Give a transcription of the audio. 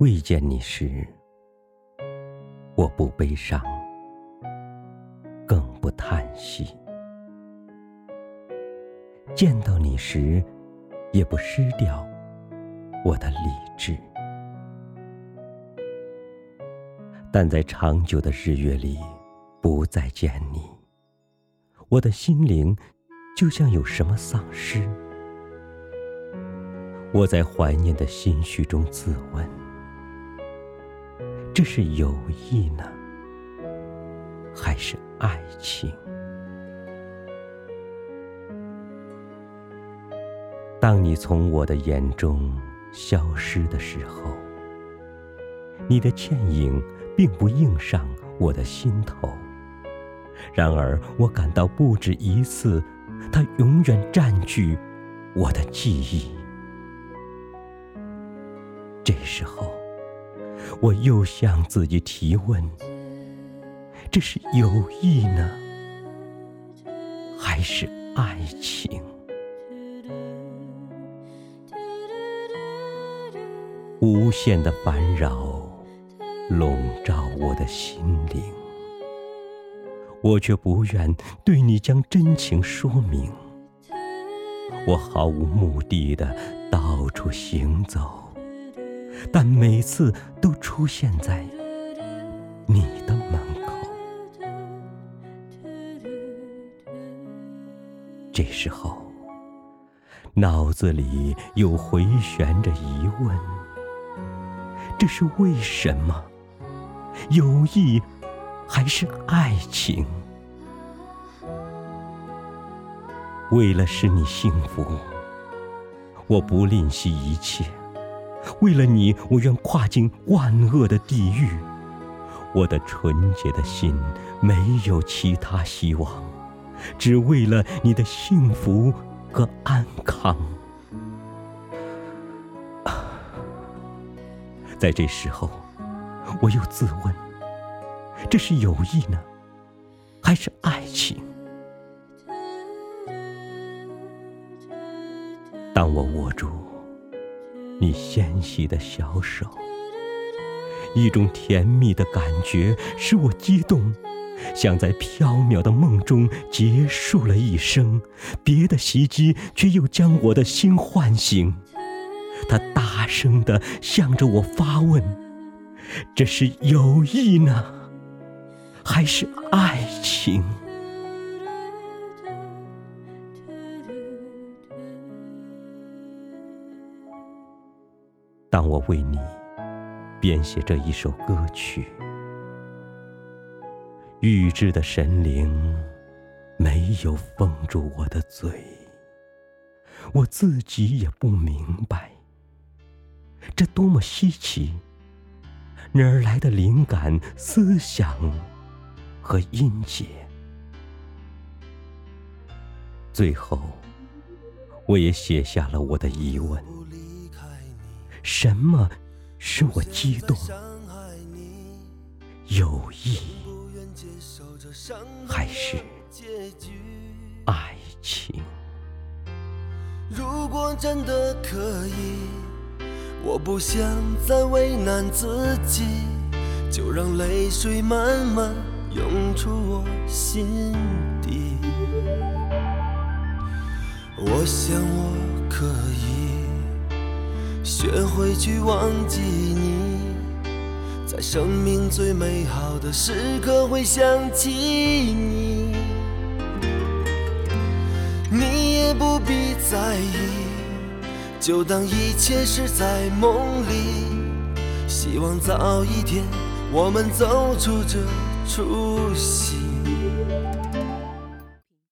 未见你时，我不悲伤，更不叹息；见到你时，也不失掉我的理智。但在长久的日月里，不再见你，我的心灵就像有什么丧失。我在怀念的心绪中自问：这是友谊呢，还是爱情？当你从我的眼中消失的时候，你的倩影并不映上我的心头。然而，我感到不止一次，它永远占据我的记忆。这时候，我又向自己提问：这是友谊呢，还是爱情？无限的烦扰笼罩我的心灵，我却不愿对你将真情说明。我毫无目的的到处行走。但每次都出现在你的门口，这时候脑子里又回旋着疑问：这是为什么？友谊还是爱情？为了使你幸福，我不吝惜一切。为了你，我愿跨进万恶的地狱。我的纯洁的心没有其他希望，只为了你的幸福和安康。在这时候，我又自问：这是友谊呢，还是爱情？当我握住。你纤细的小手，一种甜蜜的感觉使我激动，像在飘渺的梦中结束了一生。别的袭击却又将我的心唤醒，他大声地向着我发问：这是友谊呢，还是爱情？当我为你编写这一首歌曲，预知的神灵没有封住我的嘴，我自己也不明白，这多么稀奇，哪儿来的灵感、思想和音节？最后，我也写下了我的疑问。什么使我激动？友谊还是爱情？如果真的可以，我不想再为难自己，就让泪水慢慢涌出我心底。我想我可以。学会去忘记你，在生命最美好的时刻会想起你，你也不必在意，就当一切是在梦里。希望早一天我们走出这出戏。